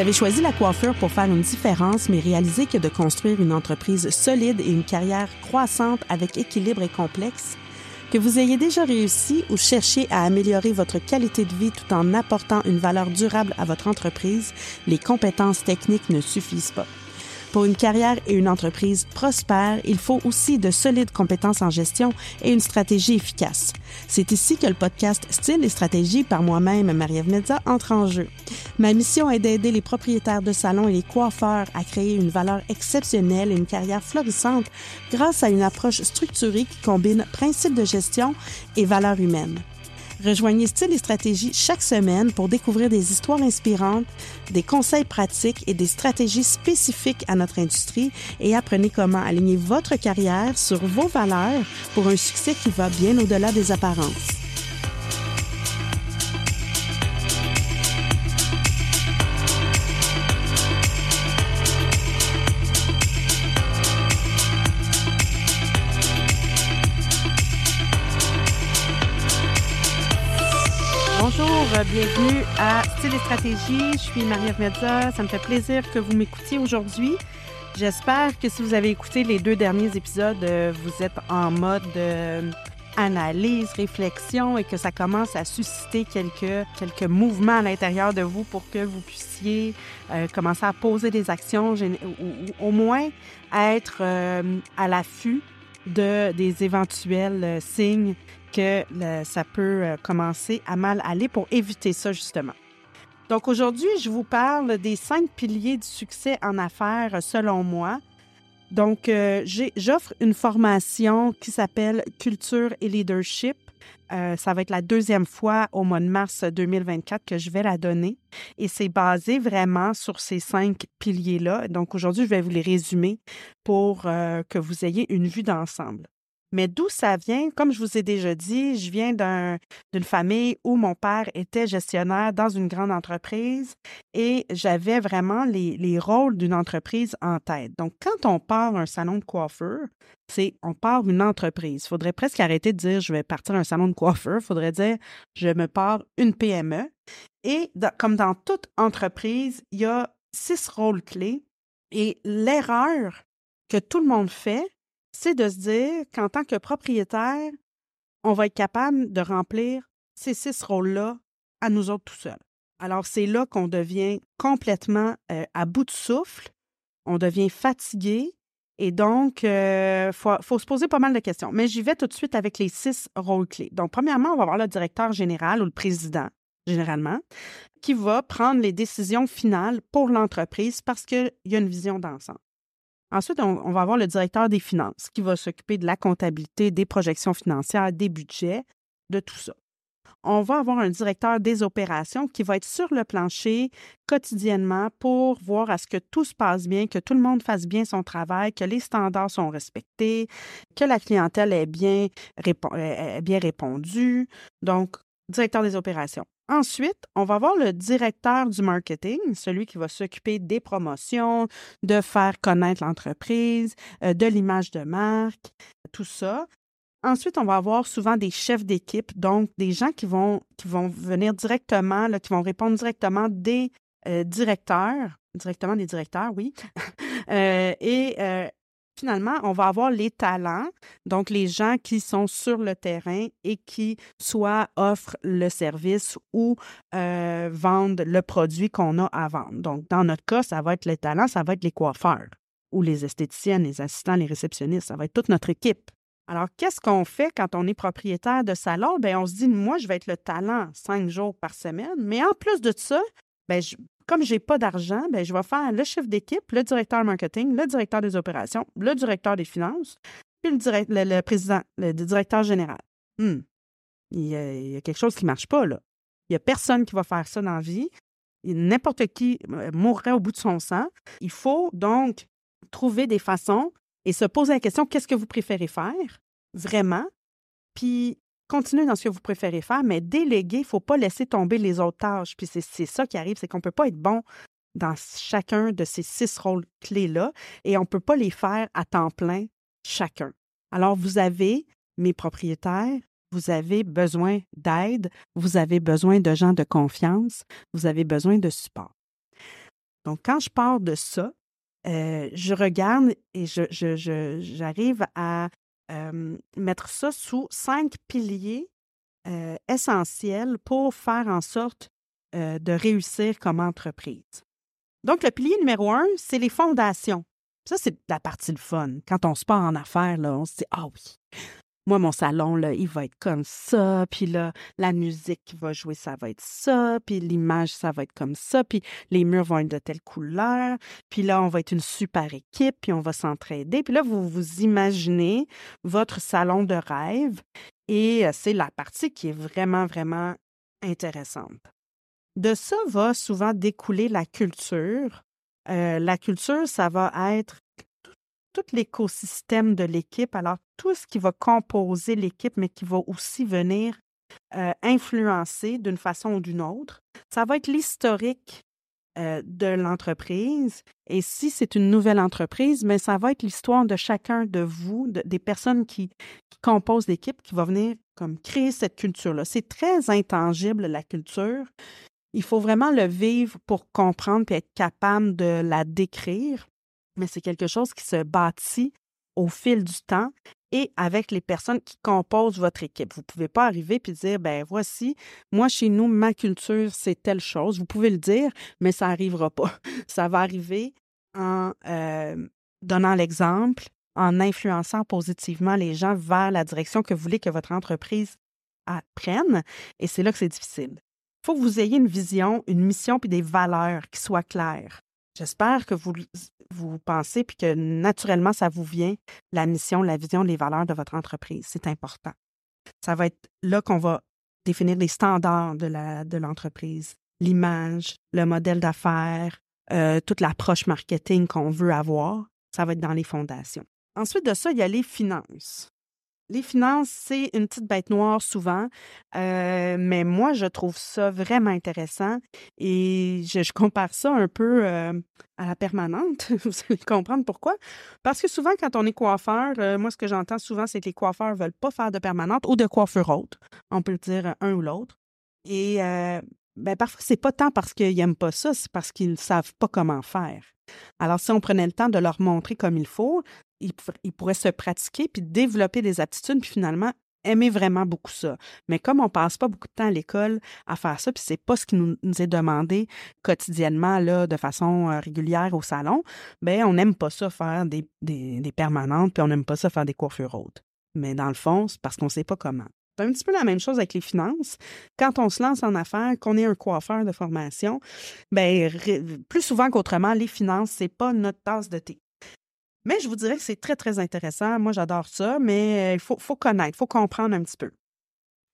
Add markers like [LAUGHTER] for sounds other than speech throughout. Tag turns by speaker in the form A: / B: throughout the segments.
A: Vous avez choisi la coiffure pour faire une différence, mais réalisez que de construire une entreprise solide et une carrière croissante avec équilibre et complexe, que vous ayez déjà réussi ou cherché à améliorer votre qualité de vie tout en apportant une valeur durable à votre entreprise, les compétences techniques ne suffisent pas. Pour une carrière et une entreprise prospère, il faut aussi de solides compétences en gestion et une stratégie efficace. C'est ici que le podcast Style et stratégie par moi-même, Marie-Ève Medza, entre en jeu. Ma mission est d'aider les propriétaires de salons et les coiffeurs à créer une valeur exceptionnelle et une carrière florissante grâce à une approche structurée qui combine principes de gestion et valeurs humaines. Rejoignez Style et Stratégie chaque semaine pour découvrir des histoires inspirantes, des conseils pratiques et des stratégies spécifiques à notre industrie et apprenez comment aligner votre carrière sur vos valeurs pour un succès qui va bien au-delà des apparences. Bienvenue à Style et Stratégie. Je suis Marie-Ève. Ça me fait plaisir que vous m'écoutiez aujourd'hui. J'espère que si vous avez écouté les deux derniers épisodes, euh, vous êtes en mode euh, analyse, réflexion et que ça commence à susciter quelques, quelques mouvements à l'intérieur de vous pour que vous puissiez euh, commencer à poser des actions ou, au moins être à l'affût de, des éventuels signes que ça peut euh, commencer à mal aller pour éviter ça, justement. Donc aujourd'hui, je vous parle des cinq piliers du succès en affaires selon moi. Donc, euh, j'offre une formation qui s'appelle Culture et Leadership. Euh, ça va être la deuxième fois au mois de mars 2024 que je vais la donner. Et c'est basé vraiment sur ces cinq piliers-là. Donc aujourd'hui, je vais vous les résumer pour que vous ayez une vue d'ensemble. Mais d'où ça vient? Comme je vous ai déjà dit, je viens d'une famille où mon père était gestionnaire dans une grande entreprise et j'avais vraiment les, les rôles d'une entreprise en tête. Donc, quand on part un salon de coiffeur, c'est on part une entreprise. Il faudrait presque arrêter de dire je vais partir un salon de coiffeur. Il faudrait dire je me pars une PME. Et comme dans toute entreprise, il y a six rôles clés. Et l'erreur que tout le monde fait, c'est de se dire qu'en tant que propriétaire, on va être capable de remplir ces six rôles-là à nous autres tout seuls. Alors, c'est là qu'on devient complètement euh, à bout de souffle, on devient fatigué et donc, il euh, faut, faut, se poser pas mal de questions. Mais j'y vais tout de suite avec les six rôles clés. Donc, premièrement, on va avoir le directeur général ou le président, généralement, qui va prendre les décisions finales pour l'entreprise parce qu'il y a une vision d'ensemble. Ensuite, on, va avoir le directeur des finances qui va s'occuper de la comptabilité, des projections financières, des budgets, de tout ça. On va avoir un directeur des opérations qui va être sur le plancher quotidiennement pour voir à ce que tout se passe bien, que tout le monde fasse bien son travail, que les standards sont respectés, que la clientèle est bien, est bien répondue. Donc, directeur des opérations. Ensuite, on va avoir le directeur du marketing, celui qui va s'occuper des promotions, de faire connaître l'entreprise, euh, de l'image de marque, tout ça. Ensuite, on va avoir souvent des chefs d'équipe, donc des gens qui vont, qui vont venir directement, là, qui vont répondre directement des euh, directeurs, directement des directeurs, oui, [LAUGHS] euh, et finalement, on va avoir les talents, donc les gens qui sont sur le terrain et qui soit offrent le service ou euh, vendent le produit qu'on a à vendre. Donc, dans notre cas, ça va être les talents, ça va être les coiffeurs ou les esthéticiennes, les assistants, les réceptionnistes, ça va être toute notre équipe. Alors, qu'est-ce qu'on fait quand on est propriétaire de salon? Bien, on se dit, moi, je vais être le talent cinq jours par semaine, mais en plus de ça, bien, je, comme je n'ai pas d'argent, ben, je vais faire le chef d'équipe, le directeur marketing, le directeur des opérations, le directeur des finances, puis le, président, le directeur général. Hmm. Il, y a, quelque chose qui marche pas, là. Il n'y a personne qui va faire ça dans la vie. N'importe qui euh, mourrait au bout de son sang. Il faut donc trouver des façons et se poser la question qu'est-ce que vous préférez faire vraiment? Continuez dans ce que vous préférez faire, mais déléguer, il ne faut pas laisser tomber les autres tâches. Puis c'est ça qui arrive, c'est qu'on ne peut pas être bon dans chacun de ces six rôles clés-là et on ne peut pas les faire à temps plein chacun. Alors, vous avez, mes propriétaires, vous avez besoin d'aide, vous avez besoin de gens de confiance, vous avez besoin de support. Donc, quand je pars de ça, euh, je regarde et j'arrive à mettre ça sous cinq piliers essentiels pour faire en sorte de réussir comme entreprise. Donc, le pilier numéro un, c'est les fondations. Ça, c'est la partie de fun. Quand on se part en affaires, là, on se dit Ah oui, moi, mon salon, là, il va être comme ça, puis là, la musique qui va jouer, ça va être ça, puis l'image, ça va être comme ça, puis les murs vont être de telle couleur, puis là, on va être une super équipe, puis on va s'entraider. Puis là, vous vous imaginez votre salon de rêve, et c'est la partie qui est vraiment, vraiment intéressante. De ça va souvent découler la culture. La culture, ça va être tout l'écosystème de l'équipe, alors tout ce qui va composer l'équipe, mais qui va aussi venir euh, influencer d'une façon ou d'une autre. Ça va être l'historique euh, de l'entreprise. Et si c'est une nouvelle entreprise, mais ça va être l'histoire de chacun de vous, des personnes qui, composent l'équipe, qui va venir comme créer cette culture-là. C'est très intangible, la culture. Il faut vraiment le vivre pour comprendre et être capable de la décrire mais c'est quelque chose qui se bâtit au fil du temps et avec les personnes qui composent votre équipe. Vous ne pouvez pas arriver et dire, ben voici, moi chez nous, ma culture, c'est telle chose. Vous pouvez le dire, mais ça n'arrivera pas. [LAUGHS] Ça va arriver en euh, donnant l'exemple, en influençant positivement les gens vers la direction que vous voulez que votre entreprise prenne. Et c'est là que c'est difficile. Il faut que vous ayez une vision, une mission puis des valeurs qui soient claires. J'espère que vous, pensez puis que naturellement, ça vous vient, la mission, la vision, les valeurs de votre entreprise. C'est important. Ça va être là qu'on va définir les standards de l'entreprise, l'image, le modèle d'affaires, euh, toute l'approche marketing qu'on veut avoir. Ça va être dans les fondations. Ensuite de ça, il y a les finances les finances, c'est une petite bête noire souvent, euh, mais moi, je trouve ça vraiment intéressant et je, compare ça un peu euh, à la permanente. [LAUGHS] Vous allez comprendre pourquoi. Parce que souvent, quand on est coiffeur, euh, moi, ce que j'entends souvent, c'est que les coiffeurs ne veulent pas faire de permanente ou de coiffure haute. On peut le dire un ou l'autre. Et ben, parfois, c'est pas tant parce qu'ils n'aiment pas ça, c'est parce qu'ils ne savent pas comment faire. Alors, si on prenait le temps de leur montrer comme il faut, ils, pourraient se pratiquer puis développer des aptitudes, puis finalement aimer vraiment beaucoup ça. Mais comme on passe pas beaucoup de temps à l'école à faire ça, puis c'est pas ce qui nous, est demandé quotidiennement là, de façon euh, régulière au salon, ben on n'aime pas ça faire des, des, permanentes, puis on n'aime pas ça faire des coiffures hautes. Mais dans le fond, c'est parce qu'on sait pas comment. C'est un petit peu la même chose avec les finances. Quand on se lance en affaires, qu'on est un coiffeur de formation, ben plus souvent qu'autrement, les finances, c'est pas notre tasse de thé. Mais je vous dirais que c'est très, très intéressant. Moi, j'adore ça, mais euh, il faut, connaître, il faut comprendre un petit peu.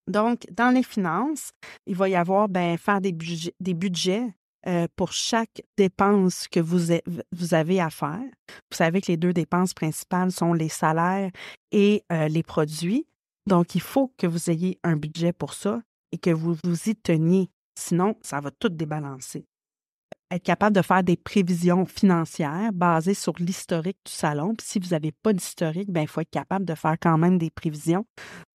A: Donc, dans les finances, il va y avoir ben, faire des budgets, euh, pour chaque dépense que vous, vous, avez à faire. Vous savez que les deux dépenses principales sont les salaires et euh, les produits. Donc, il faut que vous ayez un budget pour ça et que vous vous y teniez. Sinon, ça va tout débalancer être capable de faire des prévisions financières basées sur l'historique du salon. Puis si vous n'avez pas d'historique, ben, il faut être capable de faire quand même des prévisions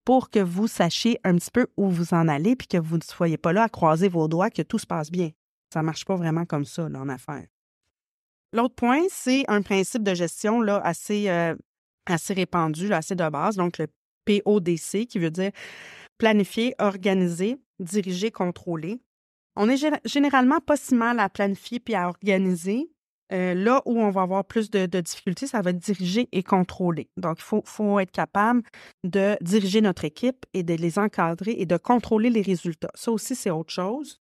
A: pour que vous sachiez un petit peu où vous en allez, puis que vous ne soyez pas là à croiser vos doigts, que tout se passe bien. Ça ne marche pas vraiment comme ça en affaires. L'autre point, c'est un principe de gestion là, assez, euh, assez répandu, assez de base, donc le PODC, qui veut dire planifier, organiser, diriger, contrôler. On est généralement pas si mal à planifier puis à organiser. Euh, là où on va avoir plus de, difficultés, ça va être diriger et contrôler. Donc, il faut, être capable de diriger notre équipe et de les encadrer et de contrôler les résultats. Ça aussi, c'est autre chose.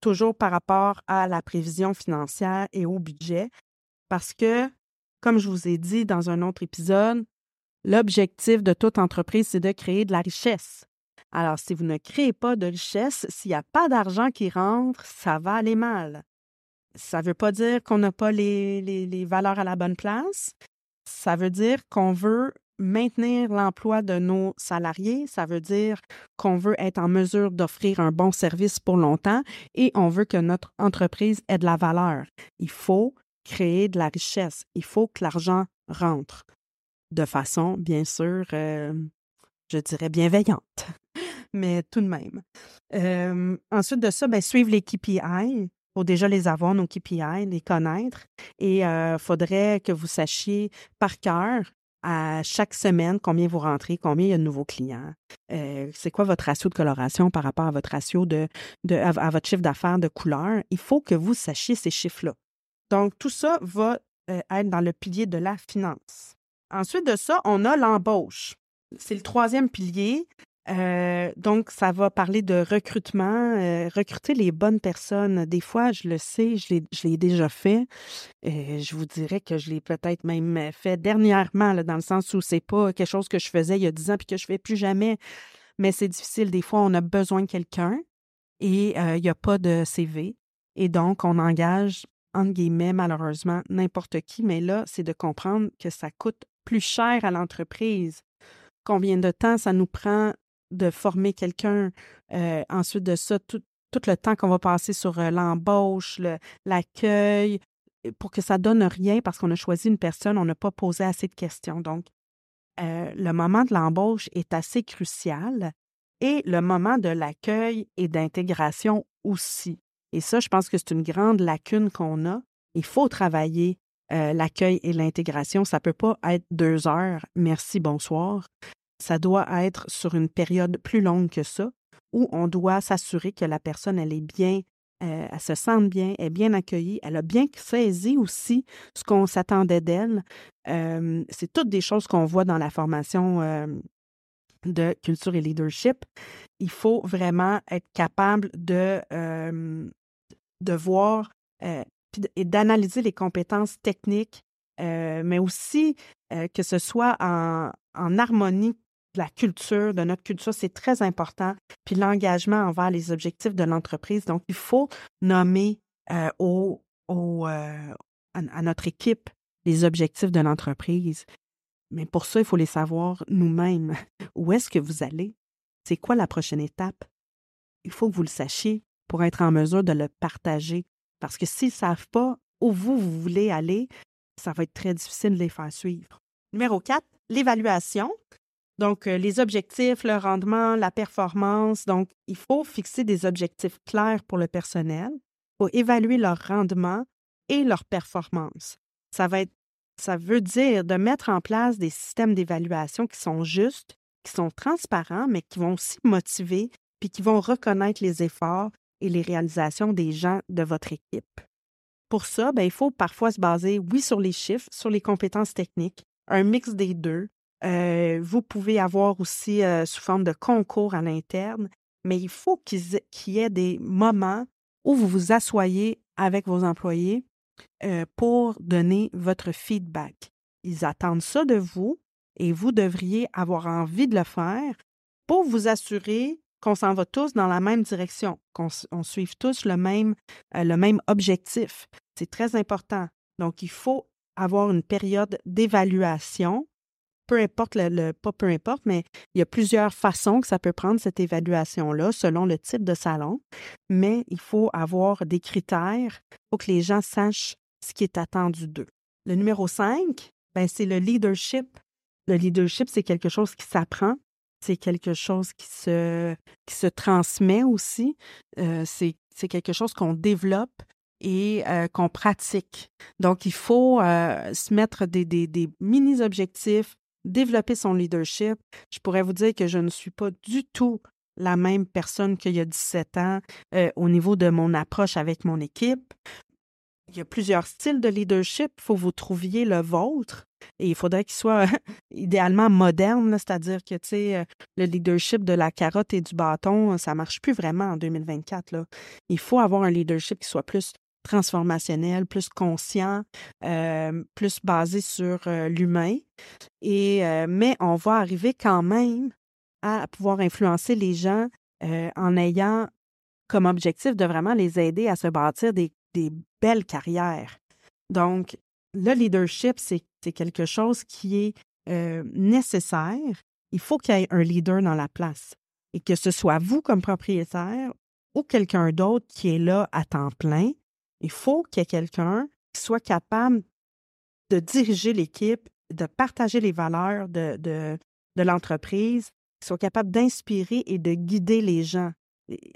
A: toujours par rapport à la prévision financière et au budget, parce que, comme je vous ai dit dans un autre épisode, l'objectif de toute entreprise, c'est de créer de la richesse. Alors, si vous ne créez pas de richesse, s'il n'y a pas d'argent qui rentre, ça va aller mal. Ça ne veut pas dire qu'on n'a pas les, les, valeurs à la bonne place. Ça veut dire qu'on veut maintenir l'emploi de nos salariés, ça veut dire qu'on veut être en mesure d'offrir un bon service pour longtemps et on veut que notre entreprise ait de la valeur. Il faut créer de la richesse, il faut que l'argent rentre de façon, bien sûr, euh, je dirais bienveillante mais tout de même. ensuite de ça, ben, suivre les KPI. faut déjà les avoir, nos KPI, les connaître. Et il faudrait que vous sachiez par cœur à chaque semaine combien vous rentrez, combien il y a de nouveaux clients. c'est quoi votre ratio de coloration par rapport à votre ratio de, de à, votre chiffre d'affaires de couleur? Il faut que vous sachiez ces chiffres-là. Donc, tout ça va être dans le pilier de la finance. Ensuite de ça, on a l'embauche. C'est le troisième pilier. Euh, donc, ça va parler de recrutement, euh, recruter les bonnes personnes. Des fois, je le sais, je l'ai déjà fait. Euh, je vous dirais que je l'ai peut-être même fait dernièrement, dans le sens où c'est pas quelque chose que je faisais il y a dix ans puis que je fais plus jamais. Mais c'est difficile. Des fois, on a besoin de quelqu'un et il n'y a pas de CV. Et donc, on engage, entre guillemets, malheureusement, n'importe qui. Mais là, c'est de comprendre que ça coûte plus cher à l'entreprise combien de temps ça nous prend de former quelqu'un. Euh, ensuite de ça, tout, le temps qu'on va passer sur euh, l'embauche, l'accueil, pour que ça donne rien parce qu'on a choisi une personne, on n'a pas posé assez de questions. Donc, euh, le moment de l'embauche est assez crucial et le moment de l'accueil et d'intégration aussi. Et ça, je pense que c'est une grande lacune qu'on a. Il faut travailler l'accueil et l'intégration. Ça ne peut pas être deux heures, merci, bonsoir ça doit être sur une période plus longue que ça, où on doit s'assurer que la personne, elle est bien, euh, elle se sente bien, elle est bien accueillie, elle a bien saisi aussi ce qu'on s'attendait d'elle. Euh, c'est toutes des choses qu'on voit dans la formation euh, de culture et leadership. Il faut vraiment être capable de, de voir et d'analyser les compétences techniques, mais aussi que ce soit en, en harmonie la culture, de notre culture, c'est très important. Puis l'engagement envers les objectifs de l'entreprise. Donc, il faut nommer euh, euh, à, notre équipe les objectifs de l'entreprise. Mais pour ça, il faut les savoir nous-mêmes. [LAUGHS] Où est-ce que vous allez? C'est quoi la prochaine étape? Il faut que vous le sachiez pour être en mesure de le partager. Parce que s'ils ne savent pas où vous, vous voulez aller, ça va être très difficile de les faire suivre. Numéro 4, l'évaluation. Donc, euh, les objectifs, le rendement, la performance. Donc, il faut fixer des objectifs clairs pour le personnel, pour évaluer leur rendement et leur performance. Ça, veut dire de mettre en place des systèmes d'évaluation qui sont justes, qui sont transparents, mais qui vont aussi motiver, puis qui vont reconnaître les efforts et les réalisations des gens de votre équipe. Pour ça, ben, il faut parfois se baser, oui, sur les chiffres, sur les compétences techniques, un mix des deux, euh, vous pouvez avoir aussi euh, sous forme de concours à l'interne, mais il faut qu'il y ait des moments où vous vous asseyez avec vos employés euh, pour donner votre feedback. Ils attendent ça de vous et vous devriez avoir envie de le faire pour vous assurer qu'on s'en va tous dans la même direction, qu'on suive tous le même, le même objectif. C'est très important. Donc, il faut avoir une période d'évaluation peu importe le, pas peu importe, mais il y a plusieurs façons que ça peut prendre cette évaluation-là selon le type de salon. Mais il faut avoir des critères pour que les gens sachent ce qui est attendu d'eux. Le numéro 5, ben, c'est le leadership. Le leadership, c'est quelque chose qui s'apprend. C'est quelque chose qui se, qui se transmet aussi. Euh, c'est quelque chose qu'on développe et euh, qu'on pratique. Donc, il faut euh, se mettre des, des, des mini-objectifs, développer son leadership. Je pourrais vous dire que je ne suis pas du tout la même personne qu'il y a 17 ans euh, au niveau de mon approche avec mon équipe. Il y a plusieurs styles de leadership. Il faut que vous trouviez le vôtre. Et il faudrait qu'il soit [LAUGHS] idéalement moderne, c'est-à-dire que euh, le leadership de la carotte et du bâton, ça ne marche plus vraiment en 2024. Là. Il faut avoir un leadership qui soit plus transformationnel, plus conscient, euh, plus basé sur euh, l'humain. Euh, mais on va arriver quand même à pouvoir influencer les gens en ayant comme objectif de vraiment les aider à se bâtir des, des belles carrières. Donc, le leadership, c'est quelque chose qui est nécessaire. Il faut qu'il y ait un leader dans la place et que ce soit vous comme propriétaire ou quelqu'un d'autre qui est là à temps plein il faut qu'il y ait quelqu'un qui soit capable de diriger l'équipe, de partager les valeurs de, l'entreprise, qui soit capable d'inspirer et de guider les gens.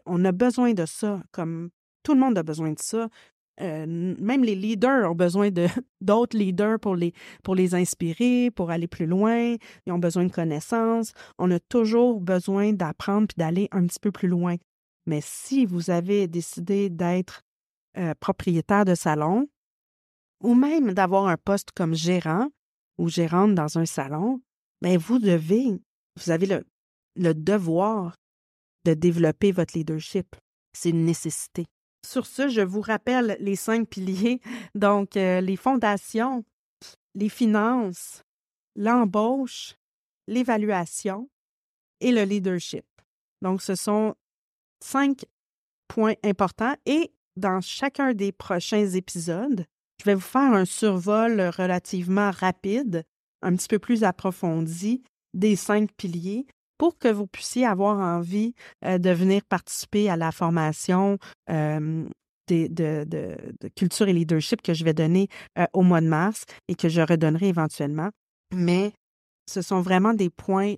A: on a besoin de ça comme, Tout le monde a besoin de ça. Euh, même les leaders ont besoin [LAUGHS] d'autres leaders pour les, pour les inspirer, pour aller plus loin. Ils ont besoin de connaissances. On a toujours besoin d'apprendre puis d'aller un petit peu plus loin. Mais si vous avez décidé d'être euh, propriétaire de salon ou même d'avoir un poste comme gérant ou gérante dans un salon, bien, vous devez, vous avez le, le devoir de développer votre leadership. C'est une nécessité. Sur ce, je vous rappelle les cinq piliers, [LAUGHS] donc euh, les fondations, les finances, l'embauche, l'évaluation et le leadership. Donc, ce sont cinq points importants et dans chacun des prochains épisodes, je vais vous faire un survol relativement rapide, un petit peu plus approfondi des cinq piliers pour que vous puissiez avoir envie euh, de venir participer à la formation euh, de, culture et leadership que je vais donner euh, au mois de mars et que je redonnerai éventuellement. Mais ce sont vraiment des points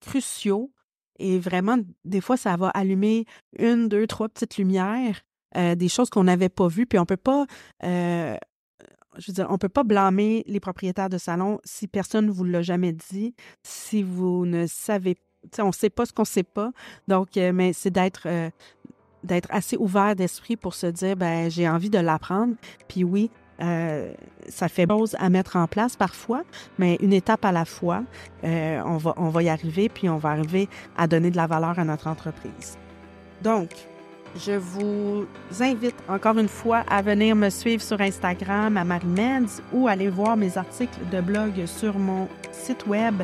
A: cruciaux et vraiment, des fois, ça va allumer une, deux, trois petites lumières, des choses qu'on n'avait pas vues. Puis on peut pas, je veux dire, on peut pas blâmer les propriétaires de salon si personne ne vous l'a jamais dit, si vous ne savez, on ne sait pas ce qu'on ne sait pas. Donc, mais c'est d'être d'être assez ouvert d'esprit pour se dire, ben j'ai envie de l'apprendre. Puis oui, euh, ça fait pause à mettre en place parfois, mais une étape à la fois, euh, on, va, on va y arriver, puis on va arriver à donner de la valeur à notre entreprise. Donc, je vous invite encore une fois à venir me suivre sur Instagram à MariMeds ou aller voir mes articles de blog sur mon site web,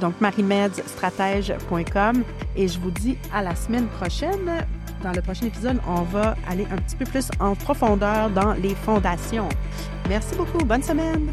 A: donc marimedsstratège.com. Et je vous dis à la semaine prochaine dans le prochain épisode, on va aller un petit peu plus en profondeur dans les fondations. Merci beaucoup. Bonne semaine.